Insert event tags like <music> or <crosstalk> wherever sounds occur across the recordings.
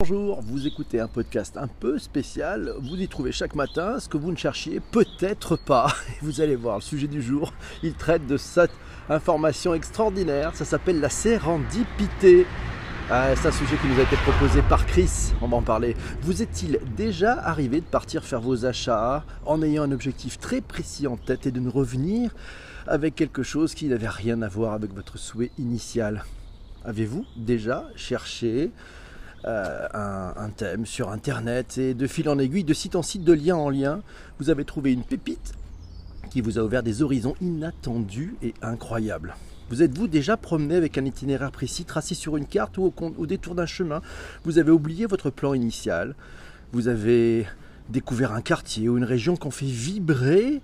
Bonjour, vous écoutez un podcast un peu spécial. Vous y trouvez chaque matin ce que vous ne cherchiez peut-être pas. <laughs> Vous allez voir, le sujet du jour, il traite de cette information extraordinaire. Ça s'appelle la sérendipité. Ah, c'est un sujet qui nous a été proposé par Chris, on va en parler. Vous est-il déjà arrivé de partir faire vos achats en ayant un objectif très précis en tête et de ne revenir avec quelque chose qui n'avait rien à voir avec votre souhait initial? Avez-vous déjà cherché euh, un, thème sur Internet et de fil en aiguille, de site en site, de lien en lien, vous avez trouvé une pépite qui vous a ouvert des horizons inattendus et incroyables. Vous êtes-vous déjà promené avec un itinéraire précis tracé sur une carte ou au, détour d'un chemin? Vous avez oublié votre plan initial? Vous avez découvert un quartier ou une région qui ont fait vibrer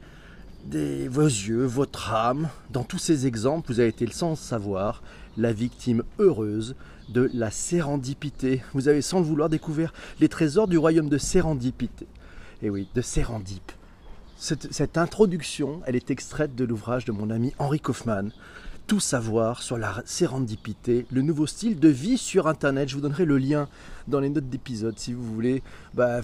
vos yeux, votre âme? Dans tous ces exemples, vous avez été sans savoir la victime heureuse de la sérendipité. Vous avez sans le vouloir découvert les trésors du royaume de sérendipité. Et oui, de sérendip. Cette, cette introduction, elle est extraite de l'ouvrage de mon ami Henri Kaufmann. Tout savoir sur la sérendipité, le nouveau style de vie sur Internet. Je vous donnerai le lien dans les notes d'épisode si vous voulez bah,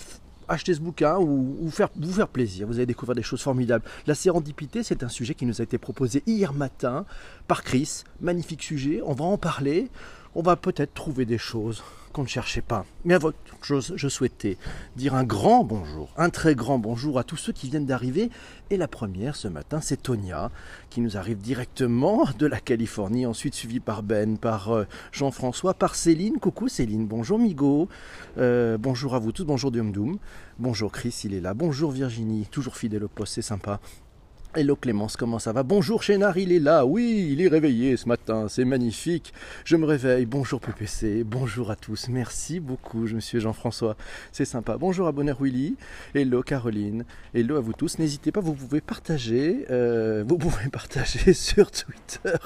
acheter ce bouquin ou, ou faire, vous faire plaisir. Vous allez découvrir des choses formidables. La sérendipité, c'est un sujet qui nous a été proposé hier matin par Chris. Magnifique sujet, on va en parler. On va peut-être trouver des choses qu'on ne cherchait pas. Mais à votre chose, je souhaitais dire un grand bonjour, un très grand bonjour à tous ceux qui viennent d'arriver. Et la première ce matin, c'est Tonia, qui nous arrive directement de la Californie, ensuite suivie par Ben, par euh, Jean-François, par Céline. Coucou Céline, bonjour Migo, euh, bonjour à vous tous, bonjour Dum Dum, bonjour Chris, il est là, bonjour Virginie, toujours fidèle au poste, c'est sympa. Hello Clémence, comment ça va? Bonjour Chénard, il est là, oui, il est réveillé ce matin, c'est magnifique. Je me réveille, bonjour PPC, bonjour à tous, merci beaucoup, je suis Jean-François, c'est sympa. Bonjour à Bonheur Willy, hello Caroline, hello à vous tous. N'hésitez pas, vous pouvez partager, euh, vous pouvez <laughs> partager sur Twitter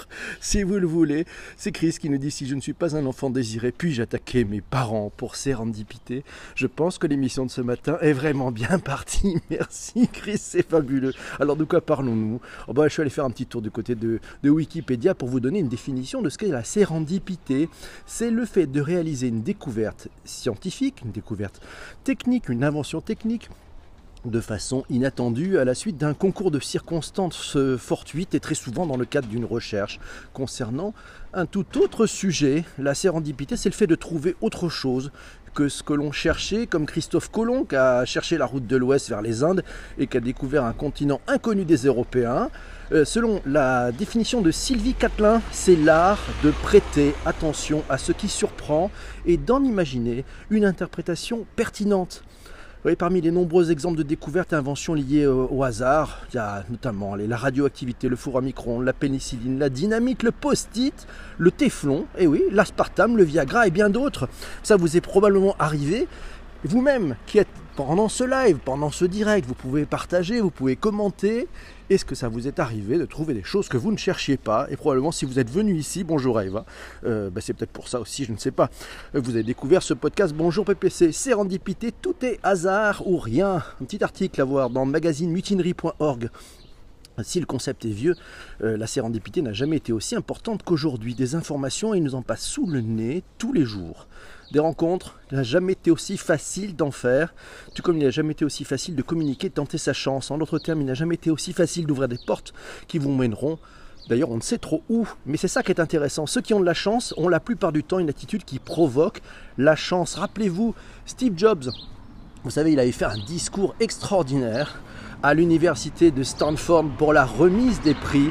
si vous le voulez. C'est Chris qui nous dit si je ne suis pas un enfant désiré, puis-je attaquer mes parents pour sérendipité? Je pense que l'émission de ce matin est vraiment bien <laughs> partie. Merci Chris, c'est fabuleux. Alors de quoi parlons-nous oh bah, Je suis allé faire un petit tour du côté de, de, Wikipédia pour vous donner une définition de ce qu'est la sérendipité. C'est le fait de réaliser une découverte scientifique, une découverte technique, une invention technique de façon inattendue à la suite d'un concours de circonstances fortuites et très souvent dans le cadre d'une recherche concernant un tout autre sujet. La sérendipité, c'est le fait de trouver autre chose que ce que l'on cherchait, comme Christophe Colomb qui a cherché la route de l'Ouest vers les Indes et qui a découvert un continent inconnu des Européens. Euh, selon la définition de Sylvie Catelin, c'est l'art de prêter attention à ce qui surprend et d'en imaginer une interprétation pertinente. Oui, parmi les nombreux exemples de découvertes et inventions liées au, au hasard, il y a notamment la radioactivité, le four à micro-ondes, la pénicilline, la dynamite, le post-it, le téflon, et oui, l'aspartame, le Viagra et bien d'autres. Ça vous est probablement arrivé. Vous-même qui êtes pendant ce live, pendant ce direct, vous pouvez partager, vous pouvez commenter. Est-ce que ça vous est arrivé de trouver des choses que vous ne cherchiez pas Et probablement si vous êtes venu ici, bonjour Eva, euh, bah c'est peut-être pour ça aussi, je ne sais pas. Vous avez découvert ce podcast Bonjour PPC, Sérendipité, tout est hasard ou rien. Un petit article à voir dans magazinemutinerie.org. Si le concept est vieux, euh, la sérendipité n'a jamais été aussi importante qu'aujourd'hui. Des informations, il nous en passe sous le nez tous les jours. Des rencontres, il n'a jamais été aussi facile d'en faire, tout comme il n'a jamais été aussi facile de communiquer, de tenter sa chance. En d'autres termes, il n'a jamais été aussi facile d'ouvrir des portes qui vous mèneront. D'ailleurs, on ne sait trop où, mais c'est ça qui est intéressant. Ceux qui ont de la chance ont la plupart du temps une attitude qui provoque la chance. Rappelez-vous, Steve Jobs, vous savez, il avait fait un discours extraordinaire à l'université de Stanford pour la remise des prix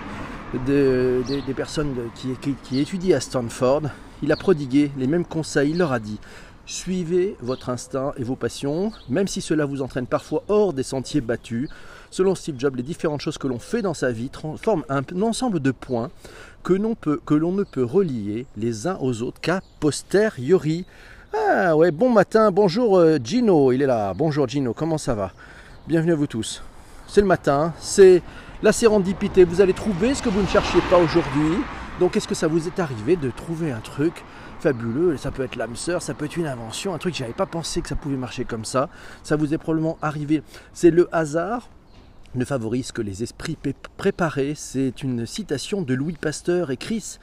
de, de, des personnes qui étudient à Stanford. Il a prodigué les mêmes conseils, il leur a dit Suivez votre instinct et vos passions, même si cela vous entraîne parfois hors des sentiers battus. Selon Steve Jobs, les différentes choses que l'on fait dans sa vie forment un, ensemble de points que l'on ne peut relier les uns aux autres qu'à posteriori. Ah ouais, bon matin, bonjour Gino, il est là. Bonjour Gino, comment ça va? Bienvenue à vous tous. C'est le matin, c'est la sérendipité. Vous allez trouver ce que vous ne cherchiez pas aujourd'hui. Donc est-ce que ça vous est arrivé de trouver un truc fabuleux? Ça peut être l'âme sœur, ça peut être une invention, un truc que j'avais pas pensé que ça pouvait marcher comme ça. Ça vous est probablement arrivé. C'est le hasard ne favorise que les esprits préparés. C'est une citation de Louis Pasteur et Chris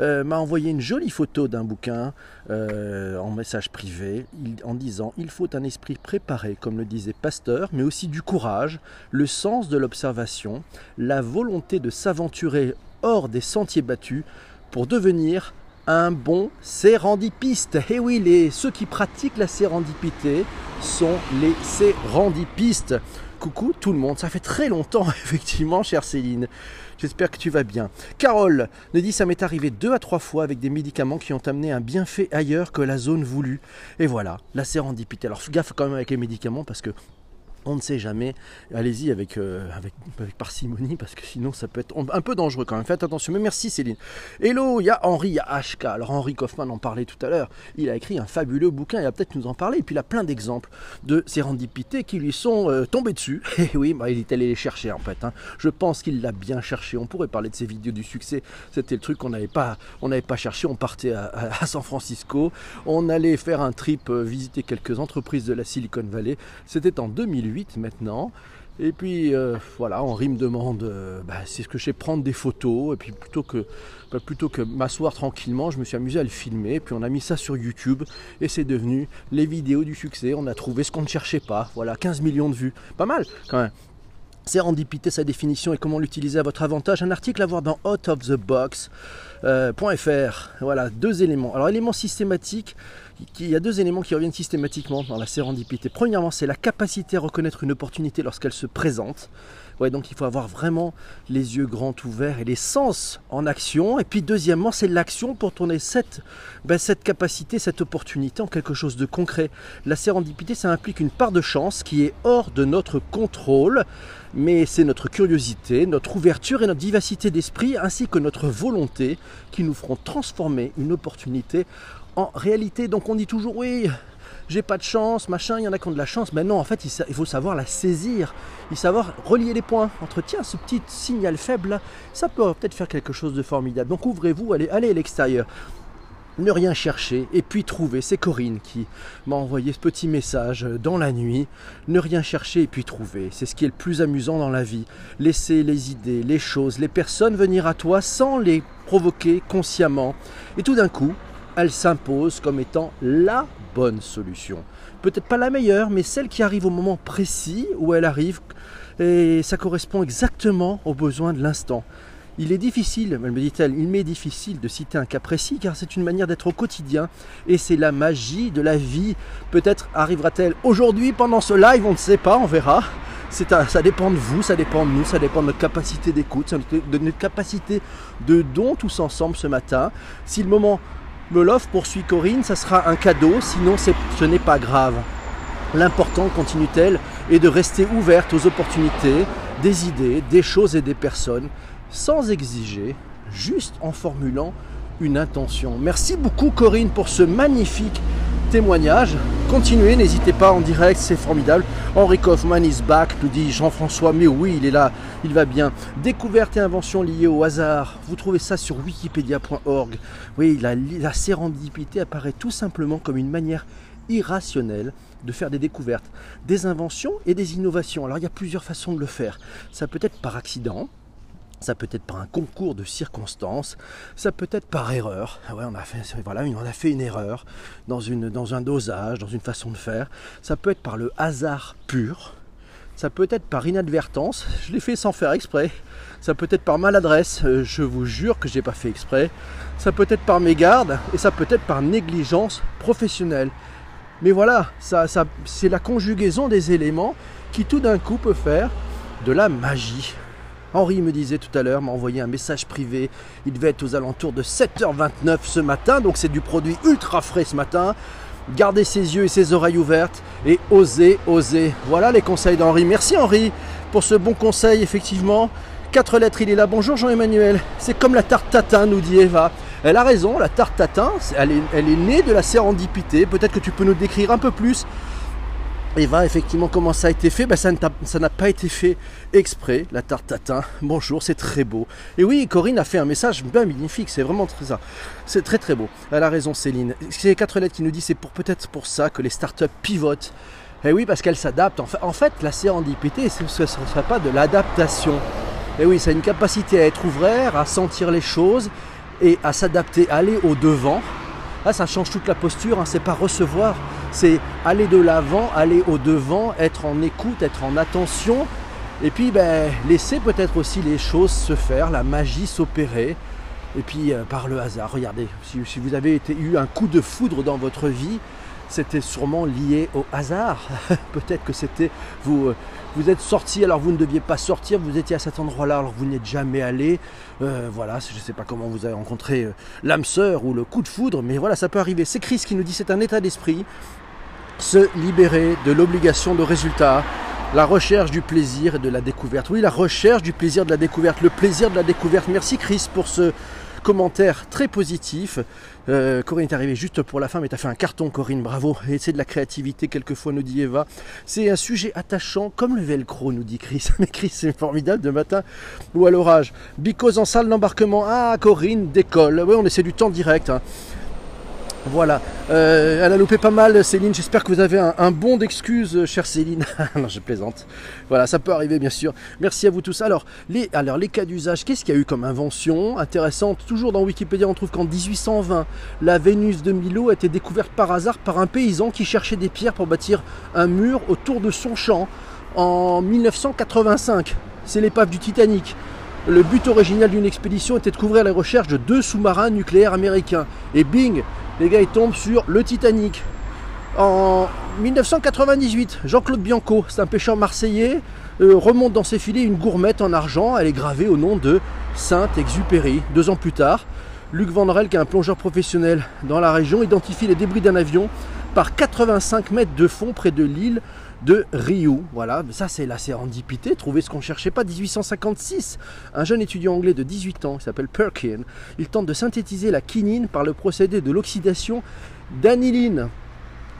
euh, m'a envoyé une jolie photo d'un bouquin euh, en message privé en disant Il faut un esprit préparé, comme le disait Pasteur, mais aussi du courage, le sens de l'observation, la volonté de s'aventurer hors des sentiers battus pour devenir un bon sérendipiste. Et eh oui, les, ceux qui pratiquent la sérendipité sont les sérendipistes. Coucou tout le monde, ça fait très longtemps <laughs> effectivement, chère Céline. J'espère que tu vas bien. Carole nous dit ça m'est arrivé deux à trois fois avec des médicaments qui ont amené un bienfait ailleurs que la zone voulue. Et voilà, la sérendipité. Alors gaffe quand même avec les médicaments parce que on ne sait jamais. Allez-y avec, euh, parcimonie <laughs> parce que sinon ça peut être un peu dangereux quand même. Faites attention. Mais merci Céline. Hello, il y a Henri, il HK. Alors Henri Kaufmann en parlait tout à l'heure. Il a écrit un fabuleux bouquin. Il va peut-être nous en parler. Et puis il a plein d'exemples de sérendipités qui lui sont euh, tombés dessus. <laughs> Et oui, bah, il est allé les chercher en fait. Hein. Je pense qu'il l'a bien cherché. On pourrait parler de ses vidéos du succès. C'était le truc qu'on n'avait pas, on n'avait pas cherché. On partait à, San Francisco. On allait faire un trip, euh, visiter quelques entreprises de la Silicon Valley. C'était en 2008 maintenant. Et puis euh, voilà, Henri me demande, euh, bah, c'est ce que je sais prendre des photos. Et puis plutôt que, bah, plutôt que m'asseoir tranquillement, je me suis amusé à le filmer. Puis on a mis ça sur YouTube et c'est devenu les vidéos du succès. On a trouvé ce qu'on ne cherchait pas. Voilà, 15 millions de vues. Pas mal quand même. Sérendipité, sa définition et comment l'utiliser à votre avantage. Un article à voir dans outofthebox.fr. Euh, voilà, deux éléments. Alors, élément systématique, il y a deux éléments qui reviennent systématiquement dans la sérendipité. Premièrement, c'est la capacité à reconnaître une opportunité lorsqu'elle se présente. Ouais, donc il faut avoir vraiment les yeux grands ouverts et les sens en action. Et puis deuxièmement, c'est l'action pour tourner cette, ben, cette capacité, cette opportunité en quelque chose de concret. La sérendipité, ça implique une part de chance qui est hors de notre contrôle, mais c'est notre curiosité, notre ouverture et notre vivacité d'esprit, ainsi que notre volonté qui nous feront transformer une opportunité en réalité. Donc on dit toujours oui, j'ai pas de chance, machin, il y en a qui ont de la chance. Mais non, en fait, il faut savoir la saisir, il savoir relier les points entre tiens, ce petit signal faible ça peut peut-être faire quelque chose de formidable. Donc ouvrez-vous, allez, allez à l'extérieur. Ne rien chercher et puis trouver. C'est Corinne qui m'a envoyé ce petit message dans la nuit. Ne rien chercher et puis trouver. C'est ce qui est le plus amusant dans la vie. Laisser les idées, les choses, les personnes venir à toi sans les provoquer consciemment. Et tout d'un coup, elle s'impose comme étant la bonne solution. Peut-être pas la meilleure, mais celle qui arrive au moment précis où elle arrive, et ça correspond exactement aux besoins de l'instant. Il est difficile, me dit-elle, il m'est difficile de citer un cas précis car c'est une manière d'être au quotidien et c'est la magie de la vie. Peut-être arrivera-t-elle aujourd'hui pendant ce live, on ne sait pas, on verra. ça dépend de vous, ça dépend de nous, ça dépend de notre capacité d'écoute, de notre capacité de don tous ensemble ce matin. Si le moment me l'offre, poursuit Corinne, ça sera un cadeau, sinon ce n'est pas grave. L'important, continue-t-elle, est de rester ouverte aux opportunités, des idées, des choses et des personnes, sans exiger, juste en formulant une intention. Merci beaucoup Corinne pour ce magnifique témoignage. Continuez, n'hésitez pas en direct, c'est formidable. Henri Kaufmann is back, nous dit Jean-François, mais oui, il est là, il va bien. Découverte et invention liées au hasard, vous trouvez ça sur wikipedia.org. Oui, la, la sérendipité apparaît tout simplement comme une manière irrationnelle de faire des découvertes, des inventions et des innovations. Alors il y a plusieurs façons de le faire. Ça peut être par accident, ça peut être par un concours de circonstances, ça peut être par erreur. Ah ouais, on a fait, voilà, on a fait une erreur dans, une, dans un dosage, dans une façon de faire. Ça peut être par le hasard pur. Ça peut être par inadvertance. Je l'ai fait sans faire exprès. Ça peut être par maladresse. Euh, je vous jure que je n'ai pas fait exprès. Ça peut être par mégarde et ça peut être par négligence professionnelle. Mais voilà, ça, ça c'est la conjugaison des éléments qui tout d'un coup peut faire de la magie. Henri me disait tout à l'heure, m'a envoyé un message privé. Il devait être aux alentours de 7h29 ce matin, donc c'est du produit ultra frais ce matin. Gardez ses yeux et ses oreilles ouvertes et osez, osez. Voilà les conseils d'Henri. Merci Henri pour ce bon conseil, effectivement. Quatre lettres, il est là. Bonjour Jean-Emmanuel. C'est comme la tarte tatin, nous dit Eva. Elle a raison, la tarte tatin, elle est, elle est née de la sérendipité. Peut-être que tu peux nous décrire un peu plus Eva, effectivement, comment ça a été fait? Ben, Ça n'a pas été fait exprès, la tarte tatin. Bonjour, c'est très beau. Et oui, Corinne a fait un message bien magnifique, c'est vraiment très ça. C'est très très beau. Elle a raison, Céline. C'est quatre lettres qui nous dit c'est pour peut-être pour ça que les startups pivotent. Et oui, parce qu'elles s'adaptent. En fait, la sérendipité, ce ne serait pas de l'adaptation. Et oui, ça a une capacité à être ouvert, à sentir les choses et à s'adapter, à aller au devant. Là, ça change toute la posture, hein. c'est pas recevoir, c'est aller de l'avant, aller au devant, être en écoute, être en attention, et puis ben, laisser peut-être aussi les choses se faire, la magie s'opérer. Et puis euh, par le hasard, regardez, si, vous avez eu un coup de foudre dans votre vie, c'était sûrement lié au hasard. <laughs> peut-être que c'était vous, euh, vous êtes sorti alors vous ne deviez pas sortir, vous étiez à cet endroit-là alors vous n'êtes jamais allé. Euh, voilà, je ne sais pas comment vous avez rencontré l'âme sœur ou le coup de foudre, mais voilà, ça peut arriver. C'est Chris qui nous dit c'est un état d'esprit. Se libérer de l'obligation de résultat, la recherche du plaisir et de la découverte. Oui, la recherche du plaisir de la découverte, le plaisir de la découverte. Merci Chris pour ce commentaire très positif. Euh, Corinne est arrivée juste pour la fin, mais tu as fait un carton, Corinne, bravo. Et c'est de la créativité, quelquefois, nous dit Eva. C'est un sujet attachant, comme le velcro, nous dit Chris. <laughs> Mais Chris, c'est formidable de matin ou à l'orage. Bicose en salle d'embarquement. Ah, Corinne décolle. Oui, on essaie du temps direct. Hein. Voilà, euh, elle a loupé pas mal Céline, j'espère que vous avez un, bon d'excuses chère Céline. <laughs> non je plaisante. Voilà, ça peut arriver bien sûr. Merci à vous tous. Alors les, alors, les cas d'usage, qu'est-ce qu'il y a eu comme invention intéressante? Toujours dans Wikipédia on trouve qu'en 1820, la Vénus de Milo a été découverte par hasard par un paysan qui cherchait des pierres pour bâtir un mur autour de son champ en 1985. C'est l'épave du Titanic. Le but original d'une expédition était de couvrir les recherches de deux sous-marins nucléaires américains. Et bing, les gars ils tombent sur le Titanic. En 1998, Jean-Claude Bianco, c'est un pêcheur marseillais, euh, remonte dans ses filets une gourmette en argent. Elle est gravée au nom de Saint-Exupéry. Deux ans plus tard, Luc Vandrel, qui est un plongeur professionnel dans la région, identifie les débris d'un avion par 85 mètres de fond près de l'île de Ryu. Voilà, ça c'est la sérendipité, trouver ce qu'on cherchait pas. 1856, un jeune étudiant anglais de 18 ans, qui s'appelle Perkin, il tente de synthétiser la quinine par le procédé de l'oxydation d'aniline.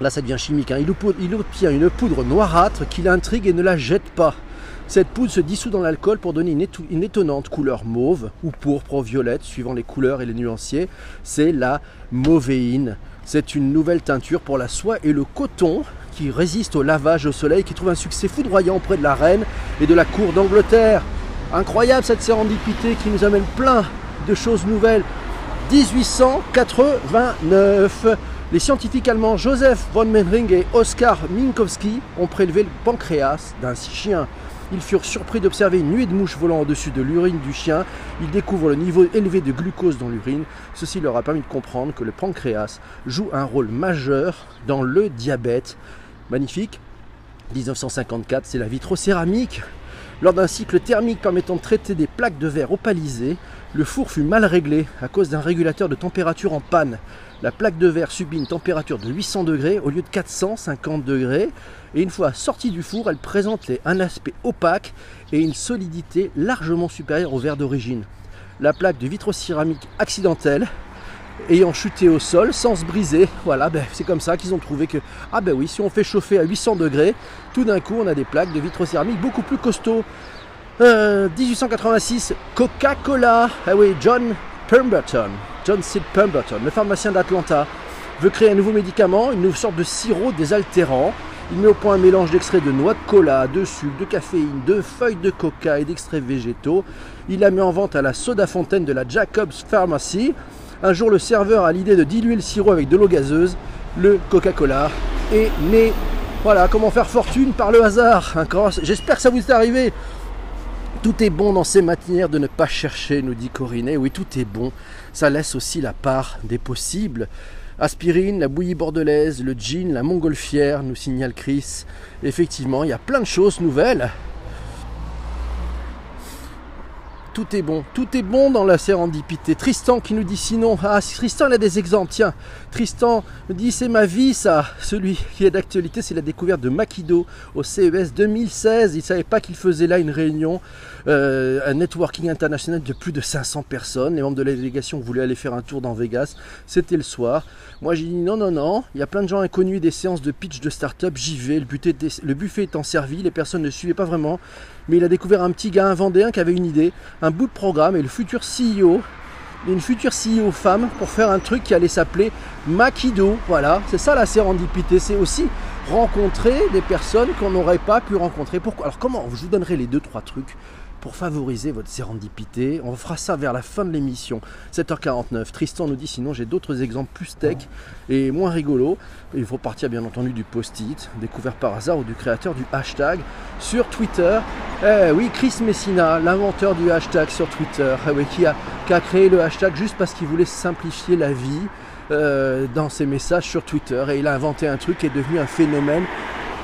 Là ça devient chimique, hein. il, obtient une poudre noirâtre qui l'intrigue et ne la jette pas. Cette poudre se dissout dans l'alcool pour donner une, une, étonnante couleur mauve ou pourpre ou violette, suivant les couleurs et les nuanciers. C'est la mauvéine. C'est une nouvelle teinture pour la soie et le coton qui résiste au lavage au soleil, qui trouve un succès foudroyant auprès de la reine et de la cour d'Angleterre. Incroyable cette sérendipité qui nous amène plein de choses nouvelles. 1889, les scientifiques allemands Joseph von Mehring et Oskar Minkowski ont prélevé le pancréas d'un chien. Ils furent surpris d'observer une nuée de mouches volant au-dessus de l'urine du chien. Ils découvrent le niveau élevé de glucose dans l'urine. Ceci leur a permis de comprendre que le pancréas joue un rôle majeur dans le diabète. Magnifique. 1954, c'est la vitrocéramique. Lors d'un cycle thermique permettant de traiter des plaques de verre opalisées, le four fut mal réglé à cause d'un régulateur de température en panne. La plaque de verre subit une température de 800 degrés au lieu de 450 degrés. Et une fois sortie du four, elle présente un aspect opaque et une solidité largement supérieure au verre d'origine. La plaque de vitrocéramique accidentelle ayant chuté au sol sans se briser. Voilà, ben, c'est comme ça qu'ils ont trouvé que, ah ben oui, si on fait chauffer à 800 degrés, tout d'un coup on a des plaques de vitrocéramique beaucoup plus costauds. 1886, euh, Coca-Cola. Ah oui, John Pemberton, John C. Pemberton, le pharmacien d'Atlanta, veut créer un nouveau médicament, une sorte de sirop désaltérant. Il met au point un mélange d'extraits de noix de cola, de sucre, de caféine, de feuilles de coca et d'extraits végétaux. Il la met en vente à la soda fontaine de la Jacobs Pharmacy. Un jour, le serveur a l'idée de diluer le sirop avec de l'eau gazeuse. Le Coca-Cola est né. Voilà, comment faire fortune par le hasard. J'espère que ça vous est arrivé. Tout est bon dans ces matières de ne pas chercher, nous dit Corinne. oui, tout est bon. Ça laisse aussi la part des possibles. Aspirine, la bouillie bordelaise, le gin, la montgolfière, nous signale Chris. Effectivement, il y a plein de choses nouvelles. Tout est bon. Tout est bon dans la sérendipité. Tristan qui nous dit sinon. Ah, Tristan, il a des exemples. Tiens, Tristan me dit c'est ma vie, ça. Celui qui est d'actualité, c'est la découverte de Makido au CES 2016. Il ne savait pas qu'il faisait là une réunion, euh, un networking international de plus de 500 personnes. Les membres de la délégation voulaient aller faire un tour dans Vegas. C'était le soir. Moi, j'ai dit non, non, non. Il y a plein de gens inconnus des séances de pitch de start-up. J'y vais. Le, le buffet étant servi, les personnes ne suivaient pas vraiment mais il a découvert un petit gars, un Vendéen qui avait une idée, un bout de programme et le futur CEO, une future CEO femme pour faire un truc qui allait s'appeler Makido. Voilà, c'est ça la sérendipité, c'est aussi rencontrer des personnes qu'on n'aurait pas pu rencontrer. Pourquoi? Alors comment? Je vous donnerai les deux trois trucs pour favoriser votre sérendipité. On fera ça vers la fin de l'émission, 7h49. Tristan nous dit sinon j'ai d'autres exemples plus tech et moins rigolos. Il faut partir bien entendu du post-it, découvert par hasard ou du créateur du hashtag sur Twitter. Eh oui, Chris Messina, l'inventeur du hashtag sur Twitter, eh oui, qui, a, créé le hashtag juste parce qu'il voulait simplifier la vie. Euh, dans ses messages sur Twitter et il a inventé un truc qui est devenu un phénomène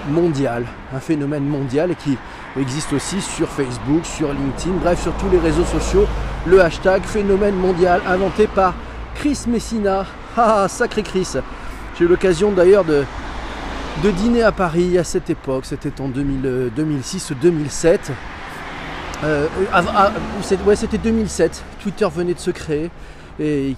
mondial, un phénomène mondial qui existe aussi sur Facebook, sur LinkedIn, bref sur tous les réseaux sociaux, le hashtag phénomène mondial inventé par Chris Messina. Ah, sacré Chris J'ai eu l'occasion d'ailleurs de, dîner à Paris à cette époque, c'était en 2006 2007. Euh, ouais, c'était 2007, Twitter venait de se créer. Et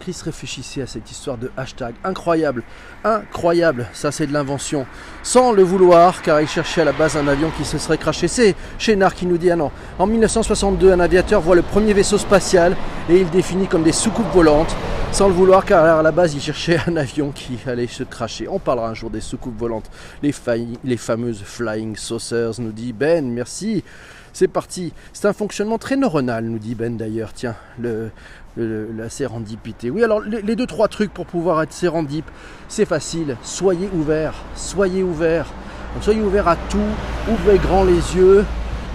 Chris réfléchissait à cette histoire de hashtag. Incroyable, incroyable, ça c'est de l'invention. Sans le vouloir, car il cherchait à la base un avion qui se serait craché. C'est Chénard qui nous dit, ah non, en 1962, un aviateur voit le premier vaisseau spatial et il définit comme des soucoupes volantes. Sans le vouloir, car à la base, il cherchait un avion qui allait se cracher. On parlera un jour des soucoupes volantes, les, les fameuses flying saucers, nous dit Ben, merci. C'est parti. C'est un fonctionnement très neuronal, nous dit Ben d'ailleurs. Tiens, le, la sérendipité. Oui, alors les, deux, trois trucs pour pouvoir être sérendip, c'est facile. Soyez ouvert, soyez ouvert. soyez ouvert à tout, ouvrez grand les yeux,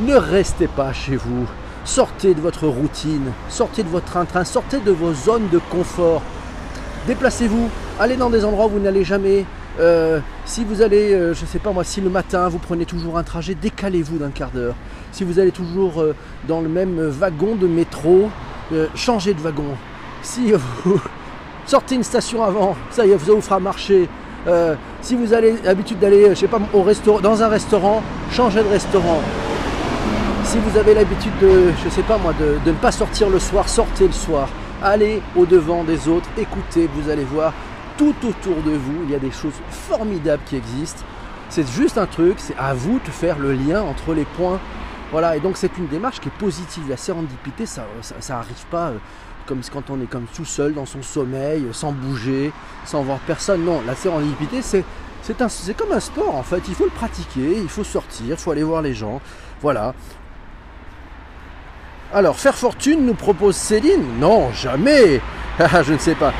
ne restez pas chez vous. Sortez de votre routine, sortez de votre train-train, sortez de vos zones de confort. Déplacez-vous, allez dans des endroits où vous n'allez jamais. Euh, si vous allez, euh, je ne sais pas moi, si le matin vous prenez toujours un trajet, décalez-vous d'un quart d'heure. Si vous allez toujours euh, dans le même wagon de métro, changez de wagon. Si <laughs> vous sortez une station avant, ça y est, vous fera marcher. Si vous avez l'habitude d'aller, je sais pas, au restaurant, dans un restaurant, changez de restaurant. Si vous avez l'habitude de, je sais pas moi, de, ne pas sortir le soir, sortez le soir. Allez au devant des autres, écoutez, vous allez voir tout autour de vous, il y a des choses formidables qui existent. C'est juste un truc, c'est à vous de faire le lien entre les points voilà, et donc c'est une démarche qui est positive. La sérendipité, ça n'arrive pas euh, comme quand on est comme tout seul dans son sommeil, sans bouger, sans voir personne. Non, la sérendipité, c'est c'est comme un sport en fait. Il faut le pratiquer, il faut sortir, il faut aller voir les gens. Voilà. Alors, faire fortune nous propose Céline? Non, jamais <laughs> ah, Je ne sais pas.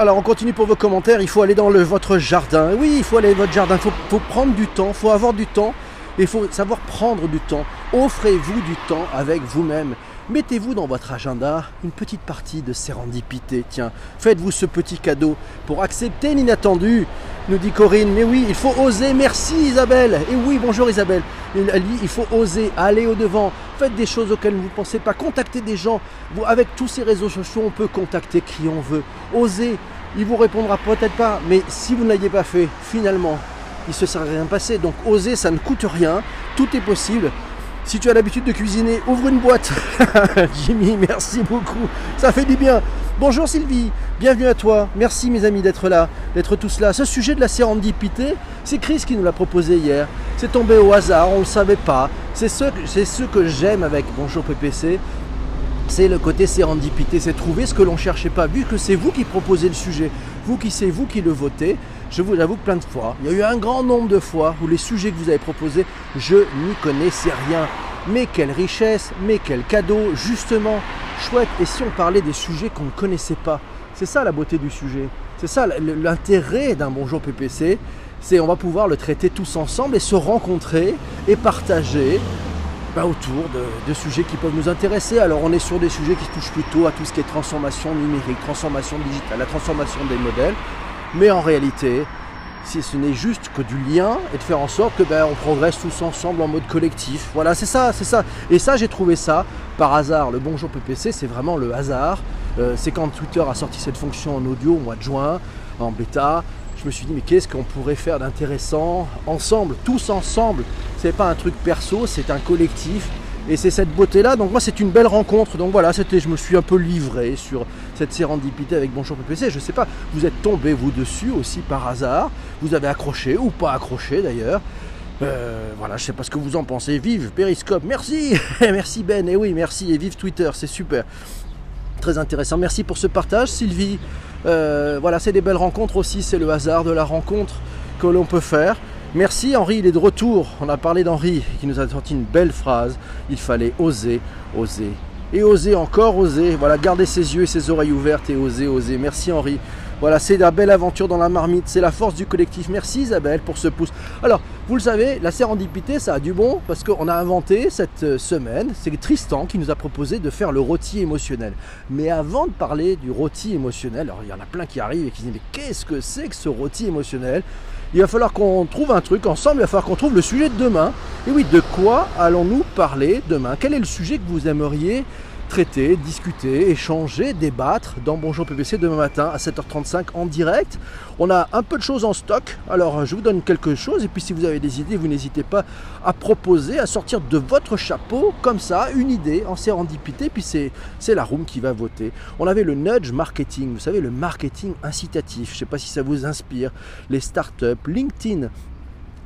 Alors on continue pour vos commentaires, il faut aller dans votre jardin. Oui, il faut aller dans votre jardin, il faut, prendre du temps, il faut avoir du temps il faut savoir prendre du temps. Offrez-vous du temps avec vous-même. Mettez-vous dans votre agenda une petite partie de sérendipité. Tiens, faites-vous ce petit cadeau pour accepter l'inattendu, nous dit Corinne. Mais oui, il faut oser. Merci Isabelle. Et oui, bonjour Isabelle. Elle dit il faut oser, aller au-devant. Faites des choses auxquelles vous ne pensez pas. Contactez des gens. Avec tous ces réseaux sociaux, on peut contacter qui on veut. Osez. Il vous répondra peut-être pas, mais si vous ne l'aviez pas fait, finalement, il se serait rien passé. Donc oser, ça ne coûte rien, tout est possible. Si tu as l'habitude de cuisiner, ouvre une boîte. <laughs> Jimmy, merci beaucoup. Ça fait du bien. Bonjour Sylvie, bienvenue à toi. Merci mes amis d'être là, d'être tous là. Ce sujet de la sérendipité, c'est Chris qui nous l'a proposé hier. C'est tombé au hasard, on ne le savait pas. C'est ce, que j'aime avec Bonjour PPC. C'est le côté sérendipité, c'est trouver ce que l'on ne cherchait pas. Vu que c'est vous qui proposez le sujet, vous qui c'est vous qui le votez, je vous avoue que plein de fois, il y a eu un grand nombre de fois où les sujets que vous avez proposés, je n'y connaissais rien. Mais quelle richesse, mais quel cadeau, justement, chouette. Et si on parlait des sujets qu'on ne connaissait pas? C'est ça la beauté du sujet. C'est ça l'intérêt d'un Bonjour PPC. C'est on va pouvoir le traiter tous ensemble et se rencontrer et partager bah, autour de, de, sujets qui peuvent nous intéresser. Alors on est sur des sujets qui touchent plutôt à tout ce qui est transformation numérique, transformation digitale, la transformation des modèles. Mais en réalité, si ce n'est juste que du lien et de faire en sorte que ben, on progresse tous ensemble en mode collectif. Voilà, c'est ça, c'est ça. Et ça, j'ai trouvé ça par hasard. Le Bonjour PPC, c'est vraiment le hasard. Euh, c'est quand Twitter a sorti cette fonction en audio au mois de juin, en bêta. Je me suis dit, mais qu'est-ce qu'on pourrait faire d'intéressant ensemble, tous ensemble? C'est pas un truc perso, c'est un collectif. Et c'est cette beauté-là. Donc moi, c'est une belle rencontre. Donc voilà, c'était, je me suis un peu livré sur cette sérendipité avec Bonjour PPC. Je sais pas, vous êtes tombé vous dessus aussi par hasard. Vous avez accroché ou pas accroché d'ailleurs. Euh, voilà, je sais pas ce que vous en pensez. Vive Periscope, merci, <laughs> merci Ben. Et oui, merci et vive Twitter, c'est super, très intéressant. Merci pour ce partage, Sylvie. Euh, voilà, c'est des belles rencontres aussi. C'est le hasard de la rencontre que l'on peut faire. Merci Henri, il est de retour. On a parlé d'Henri qui nous a sorti une belle phrase. Il fallait oser, oser. Et oser encore, oser. Voilà, garder ses yeux et ses oreilles ouvertes et oser, oser. Merci Henri. Voilà, c'est la belle aventure dans la marmite, c'est la force du collectif. Merci Isabelle pour ce pouce. Alors, vous le savez, la sérendipité, ça a du bon parce qu'on a inventé cette euh, semaine, c'est Tristan qui nous a proposé de faire le rôti émotionnel. Mais avant de parler du rôti émotionnel, alors il y en a plein qui arrivent et qui disent mais qu'est-ce que c'est que ce rôti émotionnel? Il va falloir qu'on trouve un truc ensemble, il va falloir qu'on trouve le sujet de demain. Et oui, de quoi allons-nous parler demain? Quel est le sujet que vous aimeriez traiter, discuter, échanger, débattre dans Bonjour PPC demain matin à 7h35 en direct. On a un peu de choses en stock, alors je vous donne quelque chose. Et puis si vous avez des idées, vous n'hésitez pas à proposer, à sortir de votre chapeau. Comme ça une idée en sérendipité, puis c'est la room qui va voter. On avait le nudge marketing, vous savez, le marketing incitatif, je ne sais pas si ça vous inspire, les startups, LinkedIn,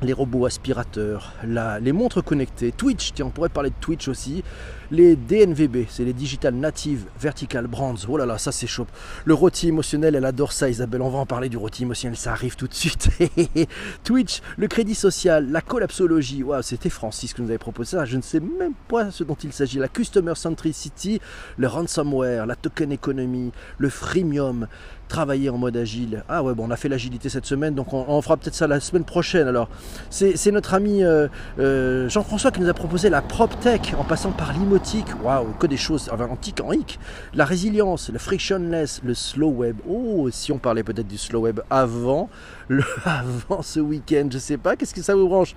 les robots aspirateurs, les montres connectées, Twitch, tiens, on pourrait parler de Twitch aussi, les DNVB, c'est les Digital Native Vertical Brands, oh là là, ça c'est chaud. Le rôti émotionnel, elle adore ça Isabelle, on va en parler du rôti émotionnel, ça arrive tout de suite. <laughs> Twitch, le crédit social, la collapsologie, waouh, c'était Francis qui nous avait proposé ça, je ne sais même pas ce dont il s'agit, la Customer Centricity, le ransomware, la token economy, le freemium, travailler en mode agile. Ah ouais, bon, on a fait l'agilité cette semaine, donc on, fera peut-être ça la semaine prochaine. Alors, c'est notre ami euh, euh, Jean-François qui nous a proposé la prop tech en passant par l'imotique. Waouh, que des choses enfin, antiques en hic. La résilience, le frictionless, le slow web. Oh, si on parlait peut-être du slow web avant, <laughs> avant ce week-end, je sais pas, qu'est-ce que ça vous branche?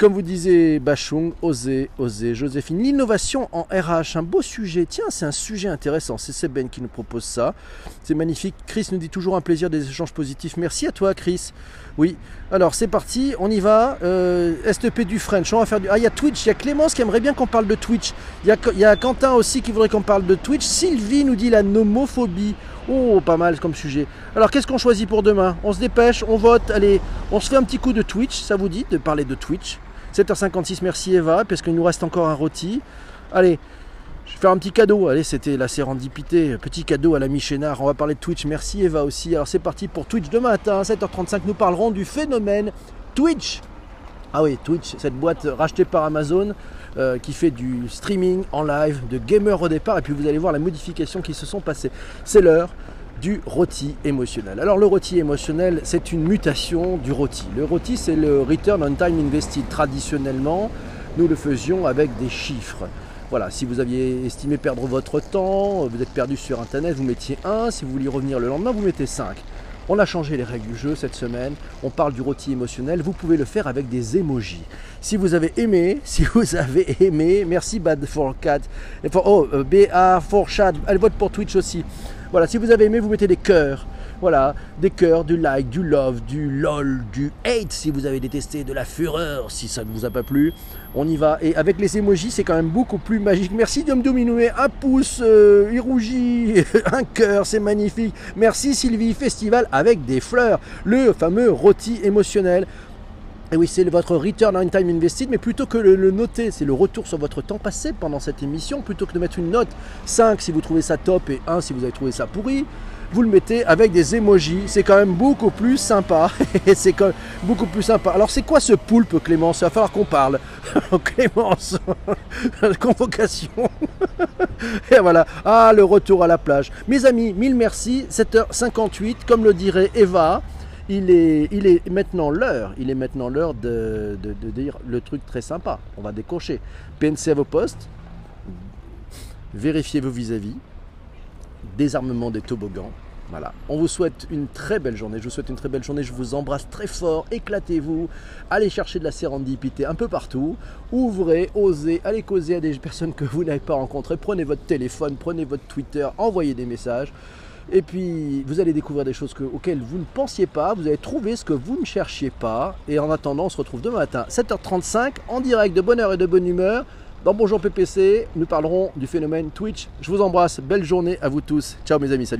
Comme vous disiez, Bachung, osez, osez, Joséphine. L'innovation en RH, un beau sujet. Tiens, c'est un sujet intéressant. C'est Seben qui nous propose ça. C'est magnifique. Chris nous dit toujours un plaisir des échanges positifs. Merci à toi, Chris. Oui. Alors, c'est parti. On y va. Euh, STP du French. On va faire du. Ah, il y a Twitch. Il y a Clémence qui aimerait bien qu'on parle de Twitch. Il y, a, il y a Quentin aussi qui voudrait qu'on parle de Twitch. Sylvie nous dit la nomophobie. Oh, pas mal comme sujet. Alors, qu'est-ce qu'on choisit pour demain? On se dépêche, on vote. Allez, on se fait un petit coup de Twitch. Ça vous dit de parler de Twitch? 7h56, merci Eva, parce qu'il nous reste encore un rôti. Allez, je vais faire un petit cadeau. Allez, c'était la sérendipité. Petit cadeau à la Michénard. On va parler de Twitch. Merci Eva aussi. Alors c'est parti pour Twitch demain matin, 7h35. Nous parlerons du phénomène Twitch. Ah oui, Twitch, cette boîte rachetée par Amazon euh, qui fait du streaming en live, de gamer au départ. Et puis vous allez voir les modifications qui se sont passées. C'est l'heure du rôti émotionnel. Alors le rôti émotionnel, c'est une mutation du rôti. Le rôti, c'est le return on time invested. Traditionnellement, nous le faisions avec des chiffres. Voilà, si vous aviez estimé perdre votre temps, vous êtes perdu sur Internet, vous mettiez 1. Si vous vouliez revenir le lendemain, vous mettez 5. On a changé les règles du jeu cette semaine. On parle du rôti émotionnel. Vous pouvez le faire avec des emojis. Si vous avez aimé, <laughs> si vous avez aimé, merci Bad for Cat. Oh, euh, BA for Chat. Allez, vote pour Twitch aussi. Voilà, si vous avez aimé, vous mettez des cœurs. Voilà, des cœurs, du like, du love, du lol, du hate si vous avez détesté, de la fureur si ça ne vous a pas plu. On y va. Et avec les emojis, c'est quand même beaucoup plus magique. Merci Dom Dominoué, un pouce, euh, il rougit, <laughs> un cœur, c'est magnifique. Merci Sylvie, festival avec des fleurs, le fameux rôti émotionnel. Et oui, c'est votre return on time invested, mais plutôt que le, le noter, c'est le retour sur votre temps passé pendant cette émission, plutôt que de mettre une note 5 si vous trouvez ça top et 1 si vous avez trouvé ça pourri, vous le mettez avec des emojis, c'est quand même beaucoup plus sympa. <laughs> c'est quand même beaucoup plus sympa. Alors c'est quoi ce poulpe Clémence? Il va falloir qu'on parle. <laughs> Clémence, <laughs> convocation. et voilà, ah le retour à la plage. Mes amis, mille merci, 7h58, comme le dirait Eva il est, maintenant l'heure, il est maintenant l'heure de, dire le truc très sympa. On va décocher. PNC à vos postes, vérifiez vos vis-à-vis, désarmement des toboggans. Voilà. On vous souhaite une très belle journée. Je vous souhaite une très belle journée. Je vous embrasse très fort. Éclatez-vous. Allez chercher de la sérendipité un peu partout. Ouvrez, osez, allez causer à des personnes que vous n'avez pas rencontrées. Prenez votre téléphone, prenez votre Twitter, envoyez des messages. Et puis, vous allez découvrir des choses auxquelles vous ne pensiez pas. Vous allez trouver ce que vous ne cherchiez pas. Et en attendant, on se retrouve demain matin, 7h35, en direct de bonne heure et de bonne humeur. Dans Bonjour PPC, nous parlerons du phénomène Twitch. Je vous embrasse. Belle journée à vous tous. Ciao mes amis. Salut.